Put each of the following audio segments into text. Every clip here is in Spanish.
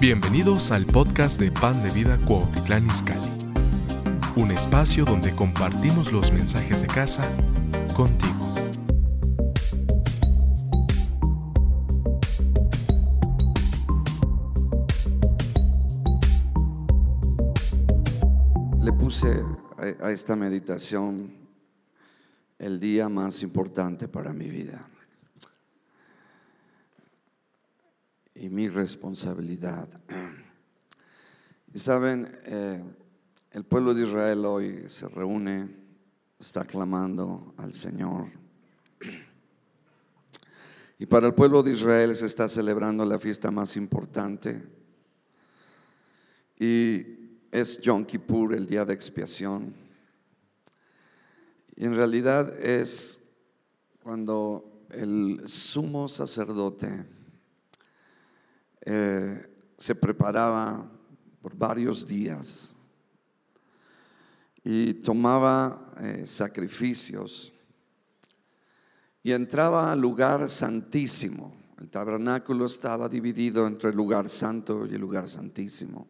Bienvenidos al podcast de Pan de Vida Cuautitlán Izcalli, un espacio donde compartimos los mensajes de casa contigo. Le puse a, esta meditación el día más importante para mi vida. Y mi responsabilidad. Y saben, eh, el pueblo de Israel hoy se reúne, está clamando al Señor. Y para el pueblo de Israel se está celebrando la fiesta más importante. Y es Yom Kippur, el día de expiación. Y en realidad es cuando el sumo sacerdote eh, se preparaba por varios días y tomaba eh, sacrificios y entraba al lugar santísimo. El tabernáculo estaba dividido entre el lugar santo y el lugar santísimo.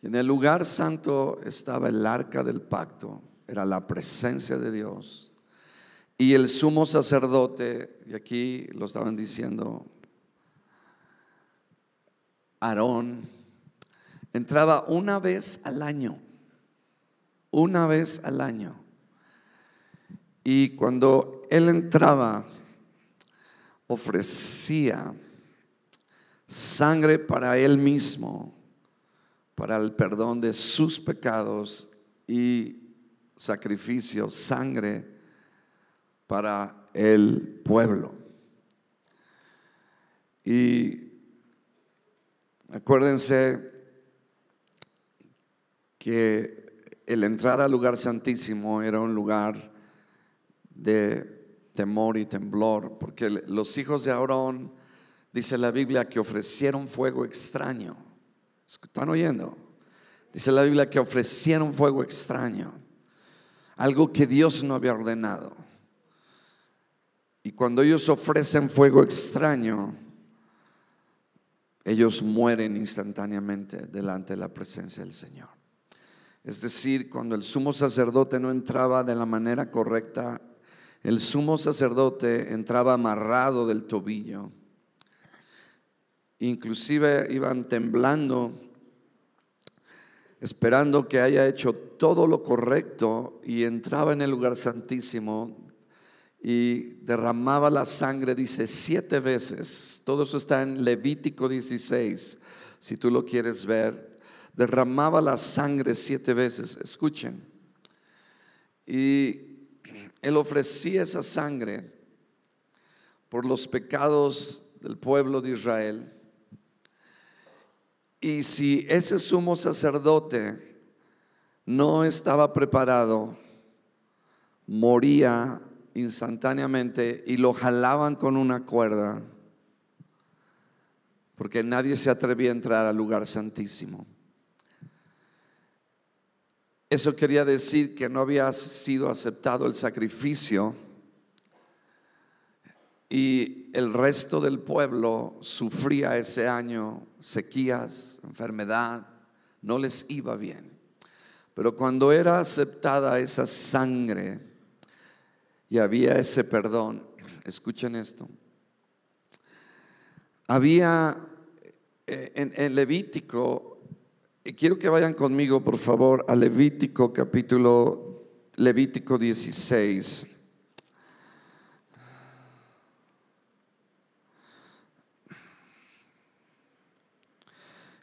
Y en el lugar santo estaba el arca del pacto, era la presencia de Dios. Y el sumo sacerdote, y aquí lo estaban diciendo Aarón entraba una vez al año, una vez al año. Y cuando él entraba, ofrecía sangre para él mismo, para el perdón de sus pecados y sacrificio, sangre para el pueblo. Y Acuérdense que el entrar al lugar santísimo era un lugar de temor y temblor, porque los hijos de Aarón, dice la Biblia, que ofrecieron fuego extraño. ¿Están oyendo? Dice la Biblia que ofrecieron fuego extraño, algo que Dios no había ordenado. Y cuando ellos ofrecen fuego extraño, ellos mueren instantáneamente delante de la presencia del Señor. Es decir, cuando el sumo sacerdote no entraba de la manera correcta, el sumo sacerdote entraba amarrado del tobillo. Inclusive iban temblando, esperando que haya hecho todo lo correcto y entraba en el lugar santísimo y derramaba la sangre, dice, siete veces. Todo eso está en Levítico 16, si tú lo quieres ver. Derramaba la sangre siete veces. Escuchen. Y él ofrecía esa sangre por los pecados del pueblo de Israel. Y si ese sumo sacerdote no estaba preparado, moría instantáneamente y lo jalaban con una cuerda, porque nadie se atrevía a entrar al lugar santísimo. Eso quería decir que no había sido aceptado el sacrificio y el resto del pueblo sufría ese año sequías, enfermedad, no les iba bien. Pero cuando era aceptada esa sangre, y había ese perdón. Escuchen esto. Había eh, en, Levítico, y quiero que vayan conmigo por favor a Levítico capítulo Levítico 16.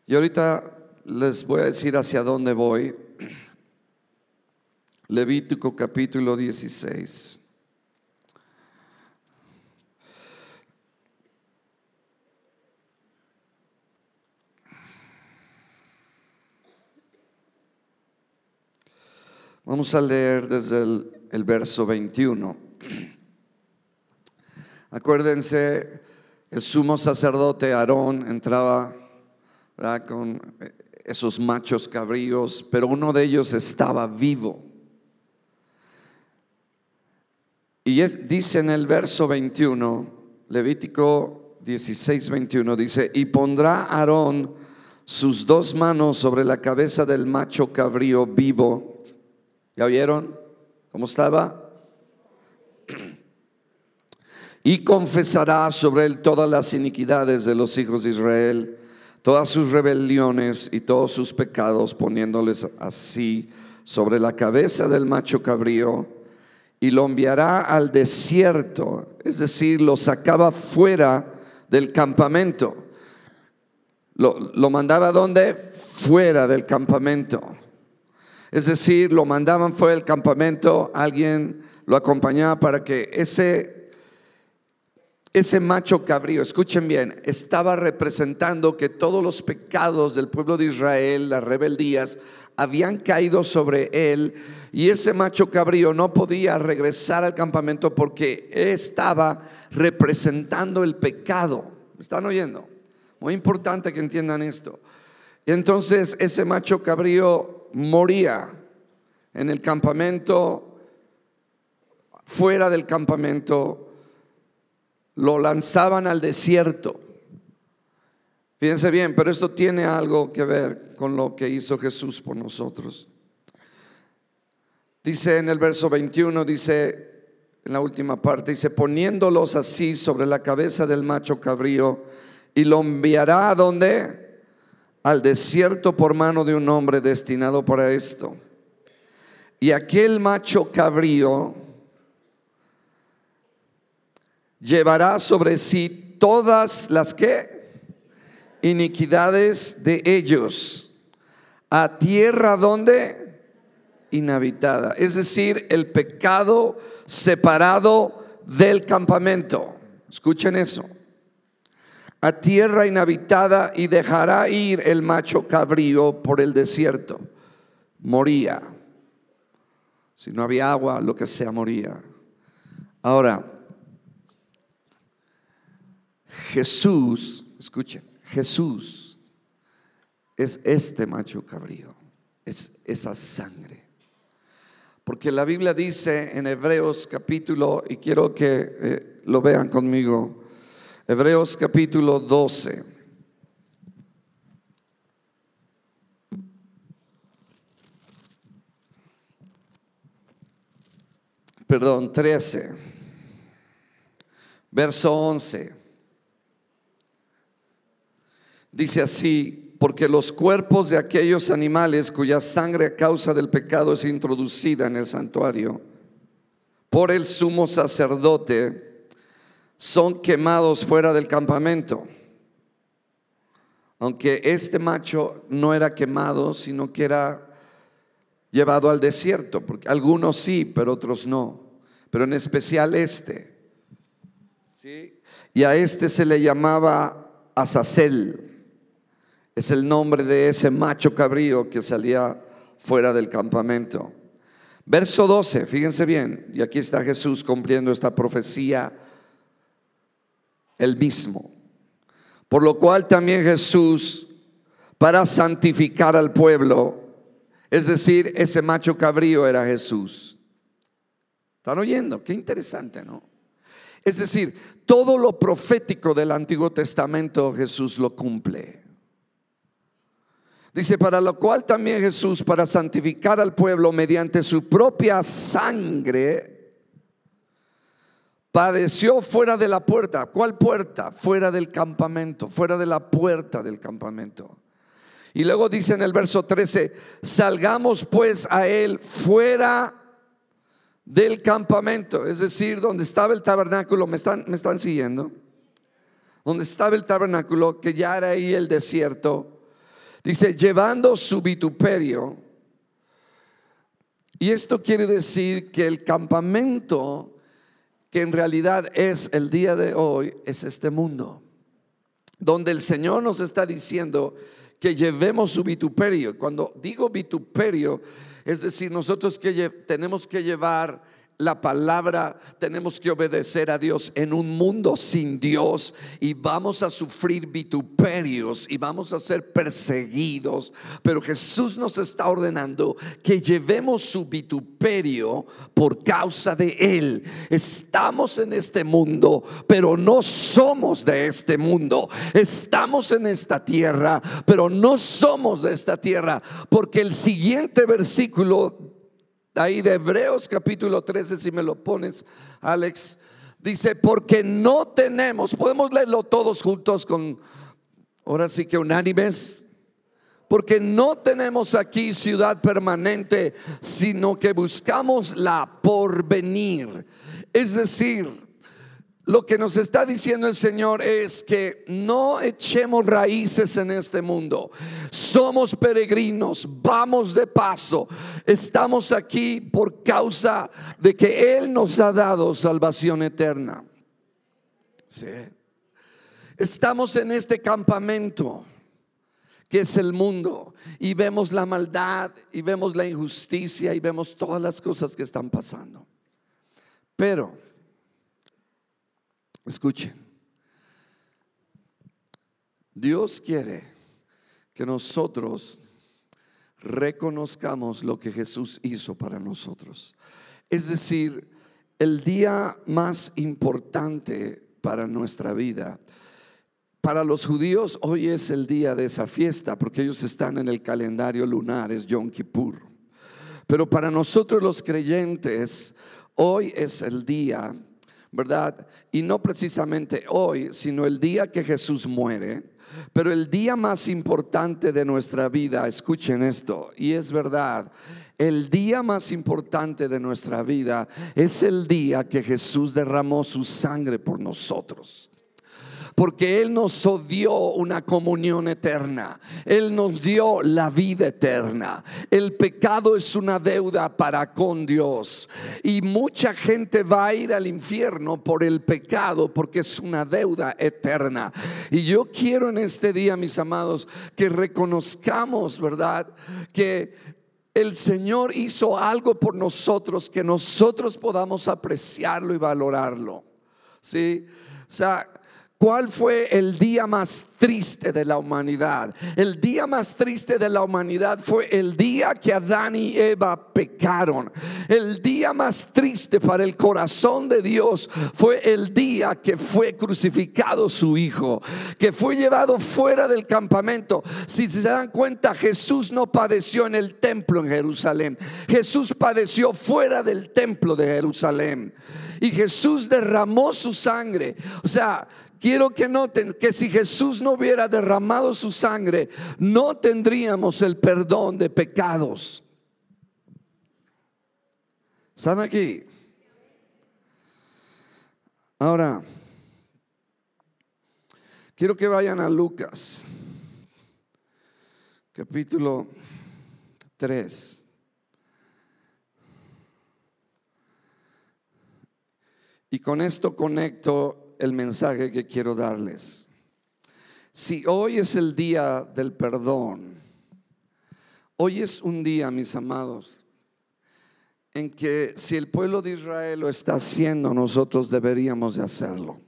Y ahorita les voy a decir hacia dónde voy. Levítico capítulo 16. Vamos a leer desde el, verso 21. Acuérdense, el sumo sacerdote Aarón entraba con esos machos cabríos, pero uno de ellos estaba vivo. Y dice en el verso 21, Levítico 16, 21 dice, y pondrá Aarón sus dos manos sobre la cabeza del macho cabrío vivo. ¿Ya vieron cómo estaba? Y confesará sobre él todas las iniquidades de los hijos de Israel, todas sus rebeliones y todos sus pecados, poniéndoles así sobre la cabeza del macho cabrío y lo enviará al desierto, es decir, lo sacaba fuera del campamento. Lo, lo mandaba donde? Fuera del campamento. Es decir, lo mandaban fuera del campamento, alguien lo acompañaba para que ese, ese macho cabrío, escuchen bien, estaba representando que todos los pecados del pueblo de Israel, las rebeldías, habían caído sobre él y ese macho cabrío no podía regresar al campamento porque estaba representando el pecado. ¿Me están oyendo? Muy importante que entiendan esto. Entonces ese macho cabrío moría en el campamento, fuera del campamento, lo lanzaban al desierto. Fíjense bien, pero esto tiene algo que ver con lo que hizo Jesús por nosotros. Dice en el verso 21, dice en la última parte, dice, poniéndolos así sobre la cabeza del macho cabrío, y lo enviará a donde? Al desierto por mano de un hombre destinado para esto. Y aquel macho cabrío llevará sobre sí todas las que iniquidades de ellos a tierra donde inhabitada, es decir, el pecado separado del campamento. Escuchen eso. A tierra inhabitada y dejará ir el macho cabrío por el desierto. Moría. Si no había agua, lo que sea, moría. Ahora, Jesús, escuchen, Jesús es este macho cabrío, es esa sangre. Porque la Biblia dice en Hebreos capítulo, y quiero que eh, lo vean conmigo, Hebreos capítulo 12. Perdón, 13. Verso 11. Dice así, porque los cuerpos de aquellos animales cuya sangre a causa del pecado es introducida en el santuario por el sumo sacerdote son quemados fuera del campamento. Aunque este macho no era quemado, sino que era llevado al desierto, porque algunos sí, pero otros no, pero en especial este. ¿sí? Y a este se le llamaba Azazel es el nombre de ese macho cabrío que salía fuera del campamento. Verso 12, fíjense bien, y aquí está Jesús cumpliendo esta profecía el mismo. Por lo cual también Jesús, para santificar al pueblo, es decir, ese macho cabrío era Jesús. ¿Están oyendo? Qué interesante, ¿no? Es decir, todo lo profético del Antiguo Testamento Jesús lo cumple. Dice, para lo cual también Jesús, para santificar al pueblo mediante su propia sangre, padeció fuera de la puerta. ¿Cuál puerta? Fuera del campamento, fuera de la puerta del campamento. Y luego dice en el verso 13, salgamos pues a él fuera del campamento, es decir, donde estaba el tabernáculo, ¿me están, me están siguiendo? Donde estaba el tabernáculo, que ya era ahí el desierto Dice, llevando su vituperio. Y esto quiere decir que el campamento que en realidad es el día de hoy es este mundo, donde el Señor nos está diciendo que llevemos su vituperio. Cuando digo vituperio, es decir, nosotros que tenemos que llevar la palabra, tenemos que obedecer a Dios en un mundo sin Dios y vamos a sufrir vituperios y vamos a ser perseguidos. Pero Jesús nos está ordenando que llevemos su vituperio por causa de Él. Estamos en este mundo, pero no somos de este mundo. Estamos en esta tierra, pero no somos de esta tierra, porque el siguiente versículo ahí de Hebreos capítulo 13, si me lo pones, Alex, dice, porque no tenemos, podemos leerlo todos juntos con, ahora sí que unánimes, porque no tenemos aquí ciudad permanente, sino que buscamos la porvenir. Es decir, lo que nos está diciendo el Señor es que no echemos raíces en este mundo. Somos peregrinos, vamos de paso. Estamos aquí por causa de que Él nos ha dado salvación eterna. Estamos en este campamento que es el mundo y vemos la maldad y vemos la injusticia y vemos todas las cosas que están pasando. Pero Escuchen, Dios quiere que nosotros reconozcamos lo que Jesús hizo para nosotros. Es decir, el día más importante para nuestra vida. Para los judíos hoy es el día de esa fiesta porque ellos están en el calendario lunar, es Yom Kippur. Pero para nosotros los creyentes, hoy es el día ¿verdad? Y no precisamente hoy, sino el día que Jesús muere. Pero el día más importante de nuestra vida, escuchen esto, y es verdad, el día más importante de nuestra vida es el día que Jesús derramó su sangre por nosotros porque Él nos dio una comunión eterna, Él nos dio la vida eterna. El pecado es una deuda para con Dios y mucha gente va a ir al infierno por el pecado porque es una deuda eterna. Y yo quiero en este día, mis amados, que reconozcamos, ¿verdad? Que el Señor hizo algo por nosotros que nosotros podamos apreciarlo y valorarlo. ¿Sí? O sea, ¿Cuál fue el día más triste de la humanidad? El día más triste de la humanidad fue el día que Adán y Eva pecaron. El día más triste para el corazón de Dios fue el día que fue crucificado su hijo, que fue llevado fuera del campamento. Si se dan cuenta, Jesús no padeció en el templo en Jerusalén. Jesús padeció fuera del templo de Jerusalén. Y Jesús derramó su sangre. O sea, quiero que noten que si Jesús no hubiera derramado su sangre, no tendríamos el perdón de pecados. ¿Están aquí? Ahora, quiero que vayan a Lucas, capítulo 3. Y con esto conecto el mensaje que quiero darles. Si hoy es el día del perdón, hoy es un día, mis amados, en que si el pueblo de Israel lo está haciendo, nosotros deberíamos de hacerlo.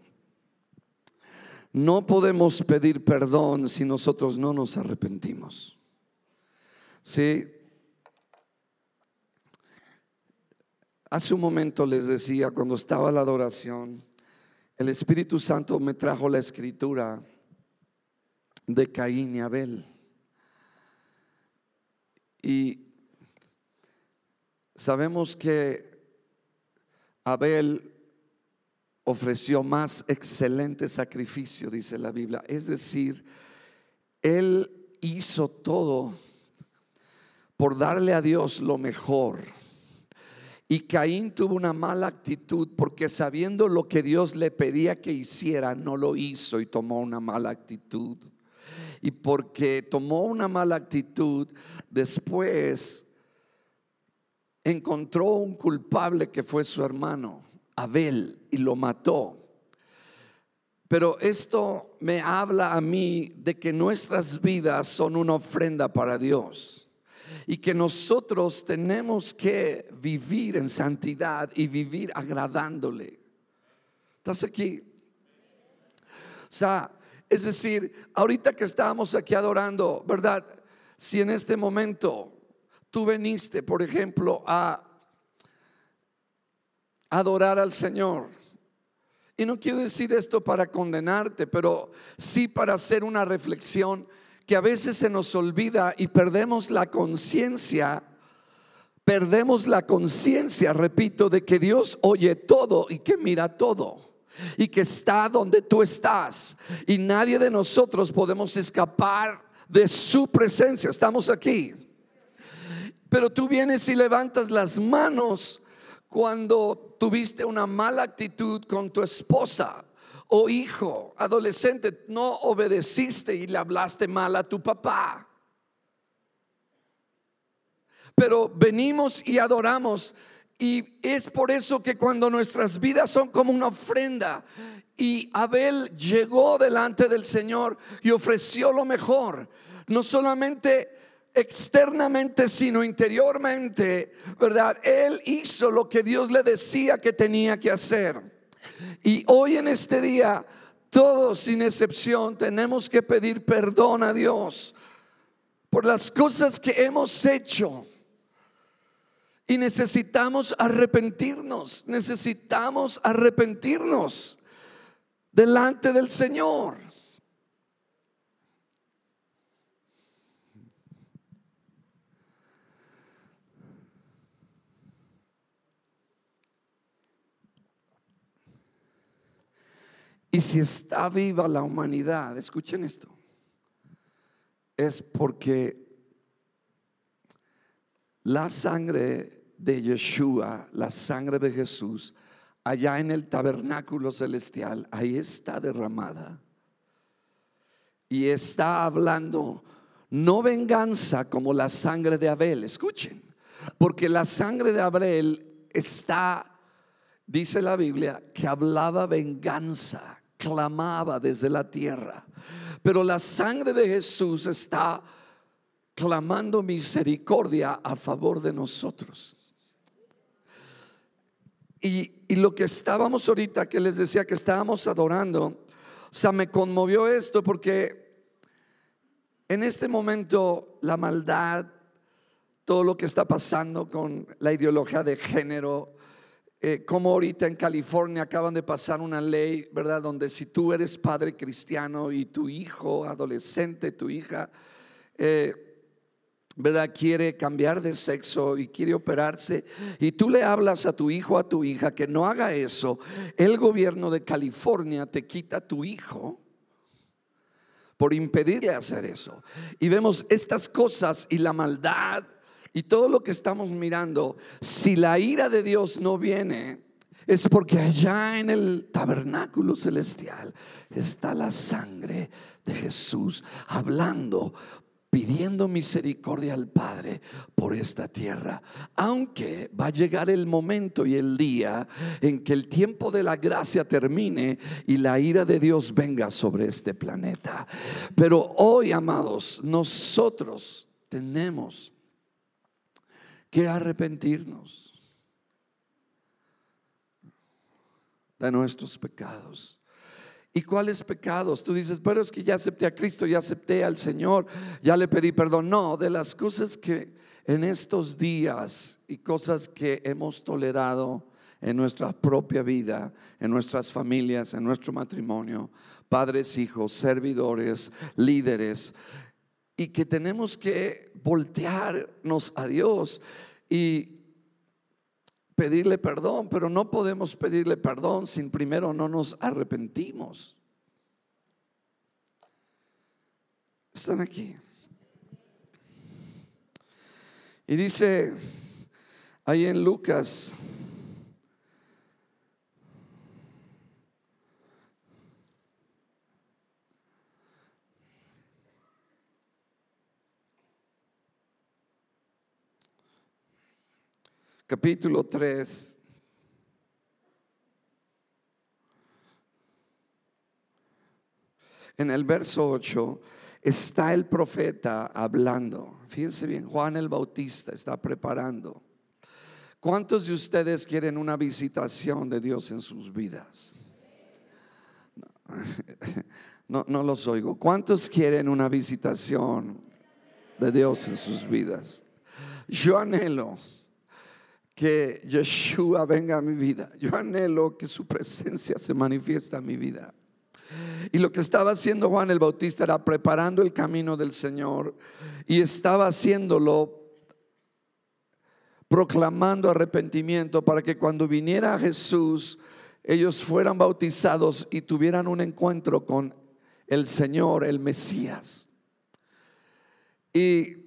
No podemos pedir perdón si nosotros no nos arrepentimos. Sí. Hace un momento les decía, cuando estaba la adoración, el Espíritu Santo me trajo la escritura de Caín y Abel. Y sabemos que Abel ofreció más excelente sacrificio, dice la Biblia. Es decir, él hizo todo por darle a Dios lo mejor. Y Caín tuvo una mala actitud porque sabiendo lo que Dios le pedía que hiciera, no lo hizo y tomó una mala actitud. Y porque tomó una mala actitud, después encontró un culpable que fue su hermano, Abel, y lo mató. Pero esto me habla a mí de que nuestras vidas son una ofrenda para Dios y que nosotros tenemos que vivir en santidad y vivir agradándole. ¿Estás aquí? O sea, es decir, ahorita que estábamos aquí adorando, ¿verdad? Si en este momento tú veniste, por ejemplo, a adorar al Señor, y no quiero decir esto para condenarte, pero sí para hacer una reflexión que a veces se nos olvida y perdemos la conciencia, perdemos la conciencia, repito, de que Dios oye todo y que mira todo y que está donde tú estás. Y nadie de nosotros podemos escapar de su presencia. Estamos aquí. Pero tú vienes y levantas las manos cuando tuviste una mala actitud con tu esposa o hijo, adolescente, no obedeciste y le hablaste mal a tu papá. Pero venimos y adoramos y es por eso que cuando nuestras vidas son como una ofrenda y Abel llegó delante del Señor y ofreció lo mejor, no solamente externamente, sino interiormente, ¿verdad? Él hizo lo que Dios le decía que tenía que hacer. Y hoy en este día, todos sin excepción, tenemos que pedir perdón a Dios por las cosas que hemos hecho y necesitamos arrepentirnos, necesitamos arrepentirnos delante del Señor. Y si está viva la humanidad, escuchen esto, es porque la sangre de Yeshua, la sangre de Jesús, allá en el tabernáculo celestial, ahí está derramada. Y está hablando no venganza como la sangre de Abel, escuchen, porque la sangre de Abel está, dice la Biblia, que hablaba venganza, clamaba desde la tierra. Pero la sangre de Jesús está clamando misericordia a favor de nosotros. Y, lo que estábamos ahorita, que les decía que estábamos adorando, o sea, me conmovió esto porque en este momento la maldad, todo lo que está pasando con la ideología de género, eh, como ahorita en California acaban de pasar una ley, ¿verdad? Donde si tú eres padre cristiano y tu hijo, adolescente, tu hija, eh, ¿verdad? Quiere cambiar de sexo y quiere operarse y tú le hablas a tu hijo, a tu hija que no haga eso, el gobierno de California te quita tu hijo por impedirle hacer eso. Y vemos estas cosas y la maldad y todo lo que estamos mirando, si la ira de Dios no viene, es porque allá en el tabernáculo celestial está la sangre de Jesús hablando pidiendo misericordia al Padre por esta tierra. Aunque va a llegar el momento y el día en que el tiempo de la gracia termine y la ira de Dios venga sobre este planeta. Pero hoy, amados, nosotros tenemos que arrepentirnos de nuestros pecados. ¿Y cuáles pecados? Tú dices, pero es que ya acepté a Cristo, ya acepté al Señor, ya le pedí perdón. No, de las cosas que en estos días y cosas que hemos tolerado en nuestra propia vida, en nuestras familias, en nuestro matrimonio, padres, hijos, servidores, líderes, y que tenemos que voltearnos a Dios y pedirle perdón, pero no podemos pedirle perdón sin primero no nos arrepentimos. Están aquí. Y dice ahí en Lucas capítulo 3. En el verso 8, está el profeta hablando. Fíjense bien, Juan el Bautista está preparando. ¿Cuántos de ustedes quieren una visitación de Dios en sus vidas? No, no los oigo. ¿Cuántos quieren una visitación de Dios en sus vidas? Yo anhelo que Yeshua venga a mi vida. Yo anhelo que su presencia se manifiesta en mi vida. Y lo que estaba haciendo Juan el Bautista era preparando el camino del Señor y estaba haciéndolo proclamando arrepentimiento para que cuando viniera Jesús ellos fueran bautizados y tuvieran un encuentro con el Señor, el Mesías. Y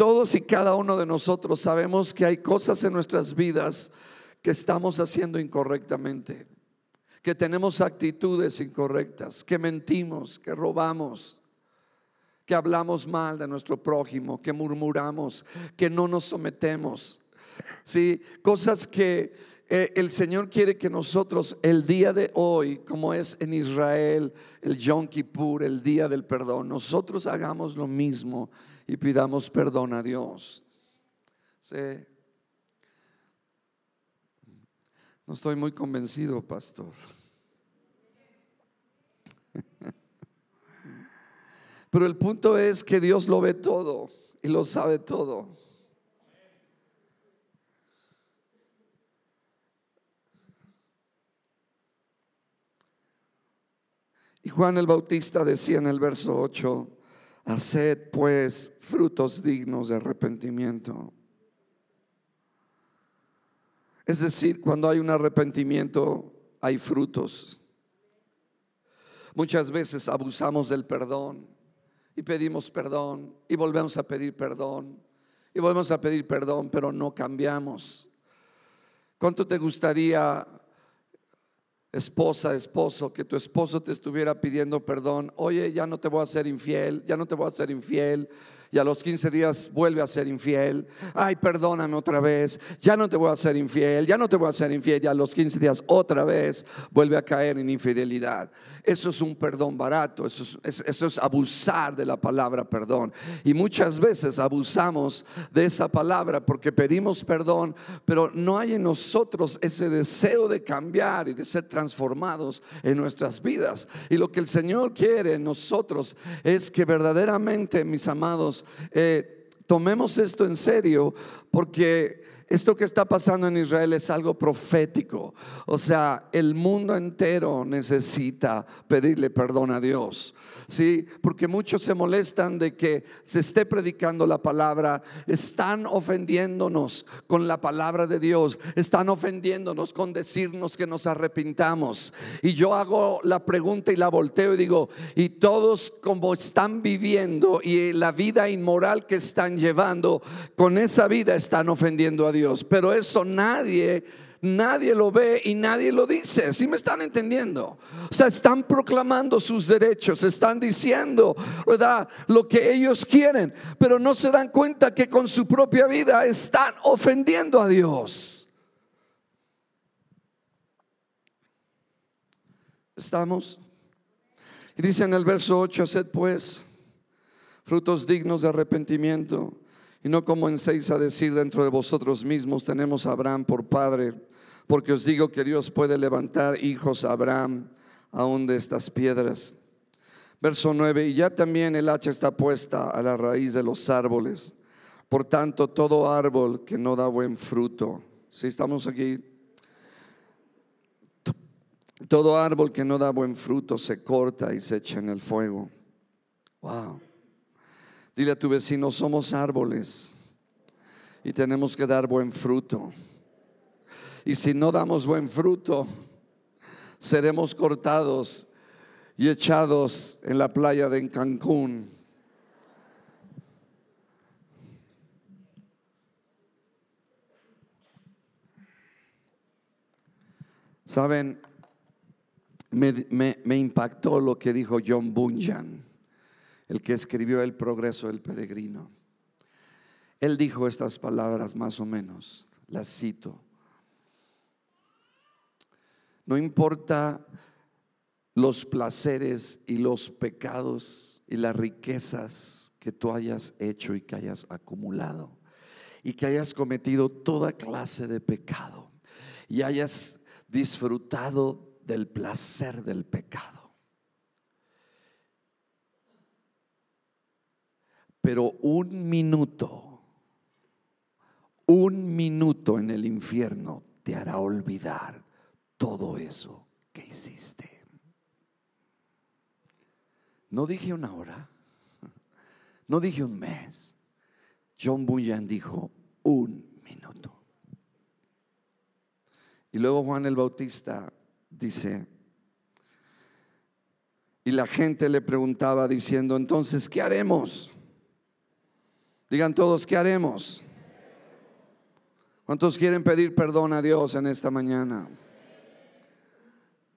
todos y cada uno de nosotros sabemos que hay cosas en nuestras vidas que estamos haciendo incorrectamente, que tenemos actitudes incorrectas, que mentimos, que robamos, que hablamos mal de nuestro prójimo, que murmuramos, que no nos sometemos. Sí, cosas que eh, el Señor quiere que nosotros el día de hoy, como es en Israel, el Yom Kippur, el día del perdón, nosotros hagamos lo mismo y pidamos perdón a Dios. No estoy muy convencido, pastor. Pero el punto es que Dios lo ve todo y lo sabe todo. Y Juan el Bautista decía en el verso 8, haced pues frutos dignos de arrepentimiento. Es decir, cuando hay un arrepentimiento, hay frutos. Muchas veces abusamos del perdón y pedimos perdón y volvemos a pedir perdón y volvemos a pedir perdón, pero no cambiamos. ¿Cuánto te gustaría esposa, esposo, que tu esposo te estuviera pidiendo perdón, oye, ya no te voy a ser infiel, ya no te voy a ser infiel, y a los 15 días vuelve a ser infiel. Ay, perdóname otra vez, ya no te voy a ser infiel, ya no te voy a ser infiel, y a los 15 días otra vez vuelve a caer en infidelidad. Eso es un perdón barato, eso es, eso es abusar de la palabra perdón. Y muchas veces abusamos de esa palabra porque pedimos perdón, pero no hay en nosotros ese deseo de cambiar y de ser transformados en nuestras vidas. Y lo que el Señor quiere en nosotros es que verdaderamente, mis amados, eh, tomemos esto en serio porque esto que está pasando en Israel es algo profético. O sea, el mundo entero necesita pedirle perdón a Dios. ¿sí? Porque muchos se molestan de que se esté predicando la palabra, están ofendiéndonos con la palabra de Dios, están ofendiéndonos con decirnos que nos arrepintamos. Y yo hago la pregunta y la volteo y digo, y todos como están viviendo y la vida inmoral que están llevando, con esa vida están ofendiendo a Dios. Pero eso nadie nadie lo ve y nadie lo dice. ¿Sí me están entendiendo? O sea, están proclamando sus derechos, están diciendo, ¿verdad? Lo que ellos quieren, pero no se dan cuenta que con su propia vida están ofendiendo a Dios. ¿Estamos? Y dice en el verso 8, haced pues frutos dignos de arrepentimiento y no como a decir dentro de vosotros mismos tenemos a Abraham por padre porque os digo que Dios puede levantar hijos a Abraham aún de estas piedras. Verso 9, y ya también el hacha está puesta a la raíz de los árboles. Por tanto, todo árbol que no da buen fruto, si estamos aquí, todo árbol que no da buen fruto se corta y se echa en el fuego. Wow. Dile a tu vecino, somos árboles y tenemos que dar buen fruto. Y si no damos buen fruto, seremos cortados y echados en la playa de Cancún. Saben, me, impactó lo que dijo John Bunyan, el que escribió El progreso del peregrino. Él dijo estas palabras más o menos, las cito. No importa los placeres y los pecados y las riquezas que tú hayas hecho y que hayas acumulado y que hayas cometido toda clase de pecado y hayas disfrutado del placer del pecado. Pero un minuto, un minuto en el infierno te hará olvidar todo eso que hiciste. No dije una hora, no dije un mes. John Bunyan dijo un minuto. Y luego Juan el Bautista dice, y la gente le preguntaba diciendo, entonces, ¿qué haremos? Digan todos, ¿qué haremos? ¿Cuántos quieren pedir perdón a Dios en esta mañana?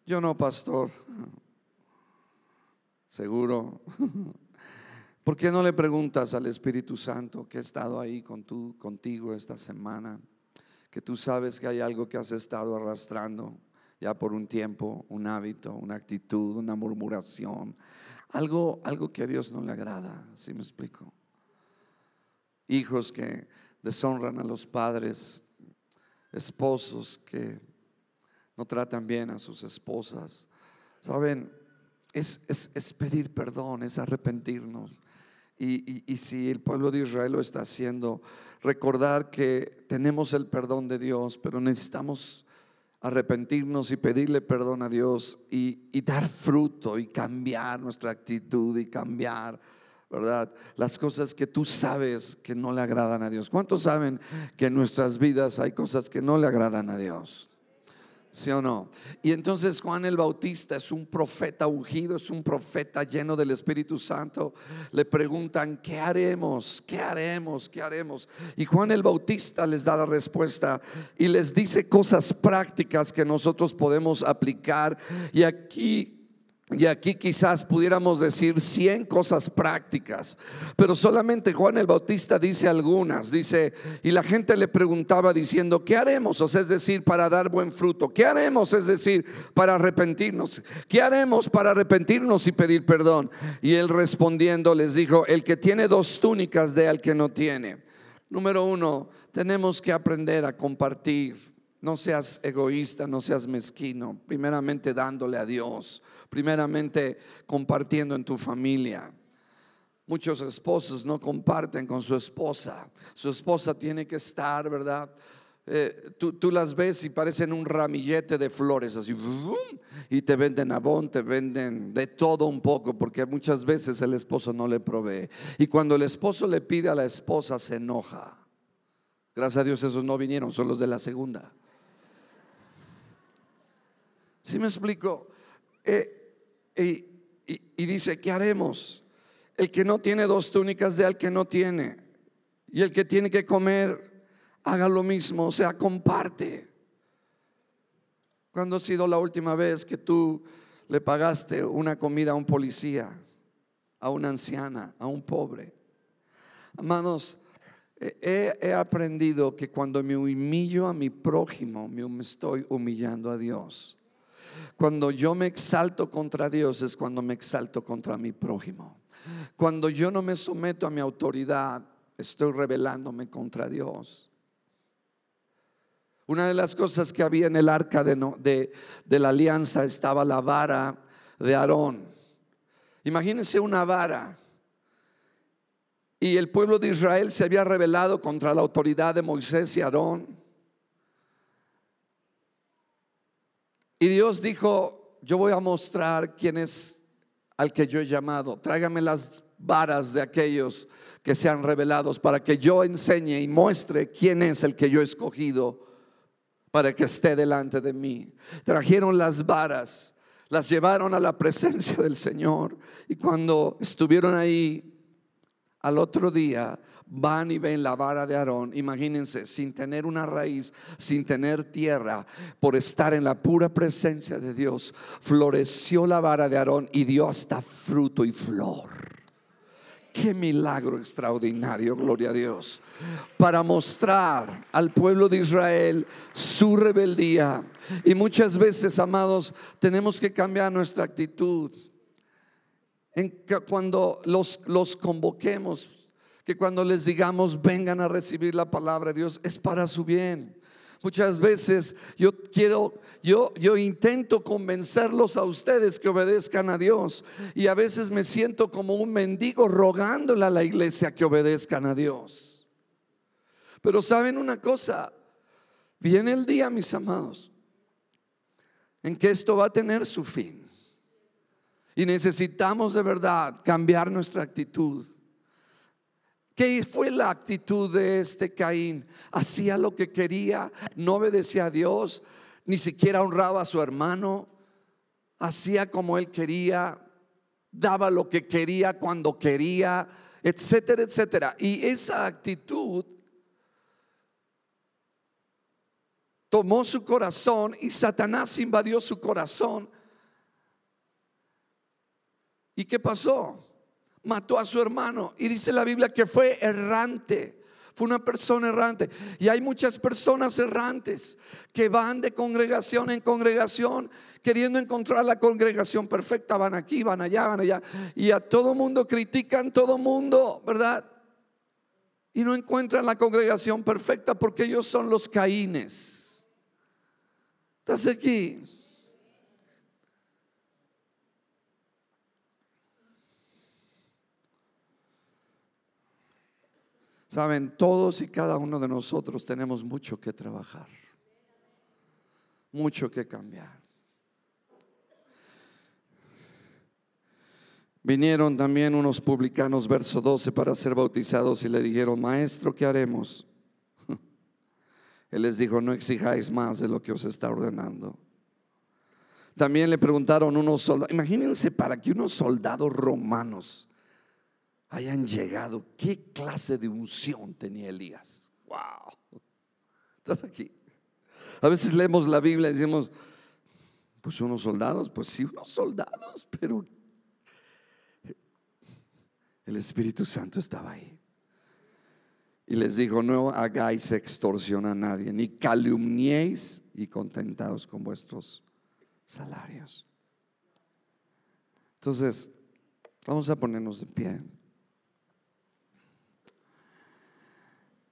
Yo no, pastor. Seguro. ¿Por qué no le preguntas al Espíritu Santo que ha estado ahí con tú, contigo esta semana? Que tú sabes que hay algo que has estado arrastrando ya por un tiempo, un hábito, una actitud, una murmuración, algo, algo que a Dios no le agrada, ¿sí me explico? Hijos que deshonran a los padres, esposos que no tratan bien a sus esposas. Saben, es, es, pedir perdón, es arrepentirnos. Y, y, si el pueblo de Israel lo está haciendo, recordar que tenemos el perdón de Dios, pero necesitamos arrepentirnos y pedirle perdón a Dios y, y dar fruto y cambiar nuestra actitud y cambiar ¿verdad? Las cosas que tú sabes que no le agradan a Dios. ¿Cuántos saben que en nuestras vidas hay cosas que no le agradan a Dios? ¿Sí o no? Y entonces Juan el Bautista es un profeta ungido, es un profeta lleno del Espíritu Santo. Le preguntan, ¿qué haremos? ¿Qué haremos? ¿Qué haremos? Y Juan el Bautista les da la respuesta y les dice cosas prácticas que nosotros podemos aplicar. Y aquí y aquí quizás pudiéramos decir 100 cosas prácticas, pero solamente Juan el Bautista dice algunas. Dice, y la gente le preguntaba diciendo, ¿qué haremos? O sea, es decir, para dar buen fruto. ¿Qué haremos? Es decir, para arrepentirnos. ¿Qué haremos para arrepentirnos y pedir perdón? Y él respondiendo les dijo, el que tiene dos túnicas de al que no tiene. Número uno, tenemos que aprender a compartir. No seas egoísta, no seas mezquino, primeramente dándole a Dios primeramente compartiendo en tu familia. Muchos esposos no comparten con su esposa. Su esposa tiene que estar, ¿verdad? Eh, tú, las ves y parecen un ramillete de flores, así, y te venden abón, te venden de todo un poco, porque muchas veces el esposo no le provee. Y cuando el esposo le pide a la esposa, se enoja. Gracias a Dios esos no vinieron, son los de la segunda. ¿Sí me explico? Eh, y, dice, ¿qué haremos? El que no tiene dos túnicas de al que no tiene. Y el que tiene que comer, haga lo mismo, o sea, comparte. ¿Cuándo ha sido la última vez que tú le pagaste una comida a un policía, a una anciana, a un pobre? He, he aprendido que cuando me humillo a mi prójimo, me estoy humillando a Dios. Cuando yo me exalto contra Dios es cuando me exalto contra mi prójimo. Cuando yo no me someto a mi autoridad, estoy rebelándome contra Dios. Una de las cosas que había en el arca de, de, la alianza estaba la vara de Aarón. Imagínense una vara. Y el pueblo de Israel se había rebelado contra la autoridad de Moisés y Aarón. Y Dios dijo, yo voy a mostrar quién es al que yo he llamado. Tráigame las varas de aquellos que sean revelados para que yo enseñe y muestre quién es el que yo he escogido para que esté delante de mí. Trajeron las varas, las llevaron a la presencia del Señor y cuando estuvieron ahí al otro día van y ven la vara de Aarón, imagínense, sin tener una raíz, sin tener tierra, por estar en la pura presencia de Dios, floreció la vara de Aarón y dio hasta fruto y flor. Qué milagro extraordinario, gloria a Dios. Para mostrar al pueblo de Israel su rebeldía. Y muchas veces, amados, tenemos que cambiar nuestra actitud. En que cuando los, los convoquemos, que cuando les digamos vengan a recibir la palabra de Dios, es para su bien. Muchas veces yo quiero, yo, yo intento convencerlos a ustedes que obedezcan a Dios. Y a veces me siento como un mendigo rogándole a la iglesia que obedezcan a Dios. Pero saben una cosa, viene el día, mis amados, en que esto va a tener su fin. Y necesitamos de verdad cambiar nuestra actitud. ¿Qué fue la actitud de este Caín? Hacía lo que quería, no obedecía a Dios, ni siquiera honraba a su hermano, hacía como él quería, daba lo que quería cuando quería, etcétera, etcétera. Y esa actitud tomó su corazón y Satanás invadió su corazón. ¿Y qué pasó? Mató a su hermano. Y dice la Biblia que fue errante. Fue una persona errante. Y hay muchas personas errantes que van de congregación en congregación queriendo encontrar la congregación perfecta. Van aquí, van allá, van allá. Y a todo mundo critican, todo mundo, ¿verdad? Y no encuentran la congregación perfecta porque ellos son los caínes. ¿Estás aquí? Saben, todos y cada uno de nosotros tenemos mucho que trabajar, mucho que cambiar. Vinieron también unos publicanos, verso 12, para ser bautizados y le dijeron, maestro, ¿qué haremos? Él les dijo, no exijáis más de lo que os está ordenando. También le preguntaron unos soldados, imagínense para que unos soldados romanos hayan llegado. ¿Qué clase de unción tenía Elías? Wow. ¿Estás aquí? A veces leemos la Biblia y decimos, pues unos soldados, pues sí, unos soldados, pero el Espíritu Santo estaba ahí. Y les dijo, no hagáis extorsión a nadie, ni calumniéis y contentaos con vuestros salarios. Entonces, vamos a ponernos de pie.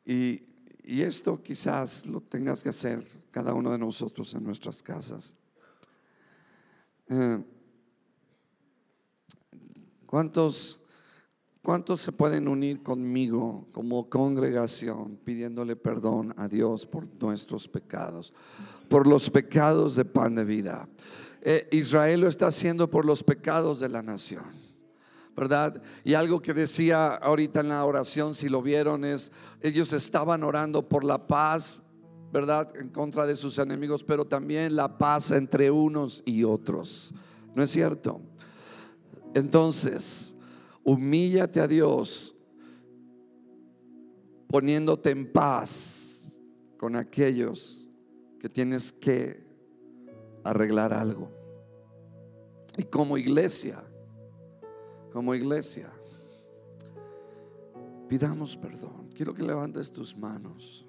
Y, esto quizás lo tengas que hacer cada uno de nosotros en nuestras casas. Eh, ¿Cuántos, ¿Cuántos se pueden unir conmigo como congregación pidiéndole perdón a Dios por nuestros pecados, por los pecados de pan de vida? Eh, Israel lo está haciendo por los pecados de la nación. ¿Verdad? Y algo que decía ahorita en la oración, si lo vieron, es, ellos estaban orando por la paz, ¿verdad? En contra de sus enemigos, pero también la paz entre unos y otros. ¿No es cierto? Entonces, humíllate a Dios poniéndote en paz con aquellos que tienes que arreglar algo. Y como iglesia, como iglesia, pidamos perdón. Quiero que levantes tus manos.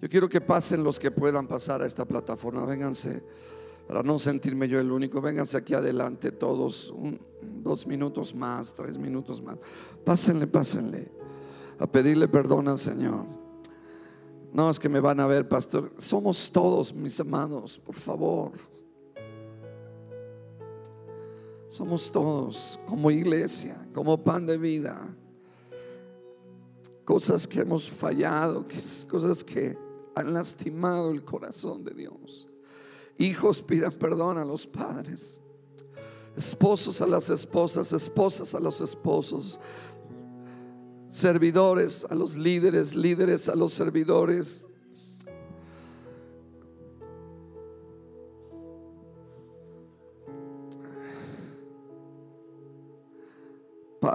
Yo quiero que pasen los que puedan pasar a esta plataforma. Vénganse, para no sentirme yo el único. Vénganse aquí adelante todos, dos minutos más, tres minutos más. Pásenle, pásenle, a pedirle perdón al Señor. No es que me van a ver, pastor. Somos todos mis amados, por favor. Somos todos como iglesia, como pan de vida. Cosas que hemos fallado, cosas que han lastimado el corazón de Dios. Hijos pidan perdón a los padres. Esposos a las esposas, esposas a los esposos. Servidores a los líderes, líderes a los servidores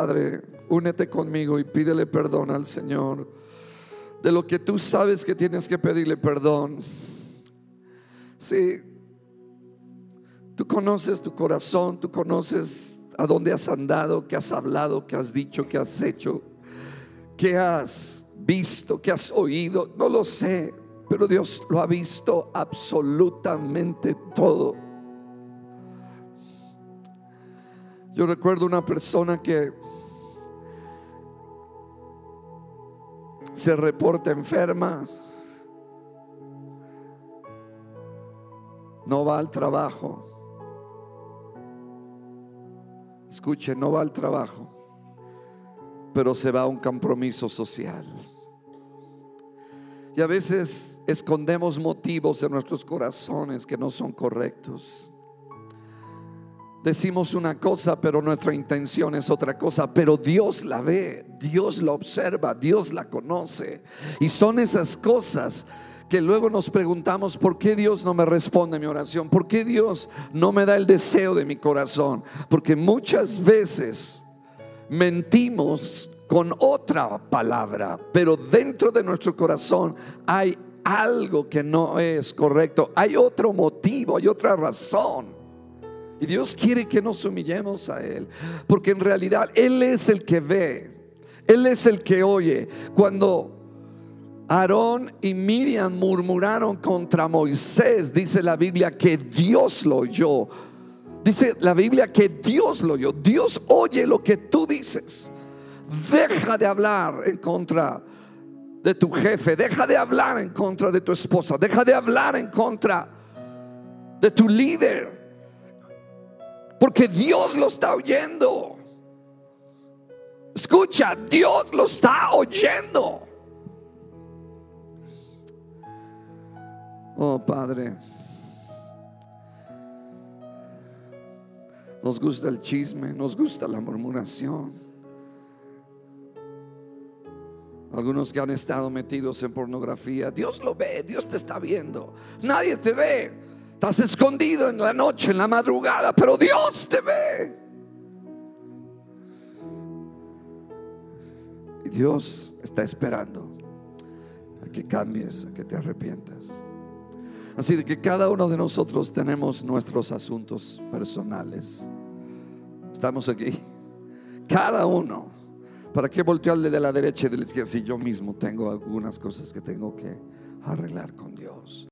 Padre, únete conmigo y pídele perdón al Señor de lo que tú sabes que tienes que pedirle perdón. Si tú conoces tu corazón, tú conoces a dónde has andado, qué has hablado, qué has dicho, qué has hecho, qué has visto, qué has oído. No lo sé, pero Dios lo ha visto absolutamente todo. Yo recuerdo una persona que se reporta enferma, no va al trabajo. Escuche, no va al trabajo, pero se va a un compromiso social. Y a veces escondemos motivos en nuestros corazones que no son correctos. Decimos una cosa, pero nuestra intención es otra cosa. Pero Dios la ve, Dios la observa, Dios la conoce. Y son esas cosas que luego nos preguntamos, ¿por qué Dios no me responde mi oración? ¿Por qué Dios no me da el deseo de mi corazón? Porque muchas veces mentimos con otra palabra, pero dentro de nuestro corazón hay algo que no es correcto, hay otro motivo, hay otra razón. Y Dios quiere que nos humillemos a Él, porque en realidad Él es el que ve, Él es el que oye. Cuando Aarón y Miriam murmuraron contra Moisés. Dice la Biblia que Dios lo oyó. Dice la Biblia que Dios lo oyó. Dios oye lo que tú dices. Deja de hablar en contra de tu jefe. Deja de hablar en contra de tu esposa. Deja de hablar en contra de tu líder. Porque Dios lo está oyendo. Escucha, Dios lo está oyendo. Oh Padre, nos gusta el chisme, nos gusta la murmuración. Algunos que han estado metidos en pornografía, Dios lo ve, Dios te está viendo. Nadie te ve. Estás escondido en la noche, en la madrugada, pero Dios te ve. Y Dios está esperando a que cambies, a que te arrepientas. Así de que cada uno de nosotros tenemos nuestros asuntos personales. Estamos aquí. Cada uno. ¿Para qué voltearle de la derecha y de la izquierda si yo mismo tengo algunas cosas que tengo que arreglar con Dios?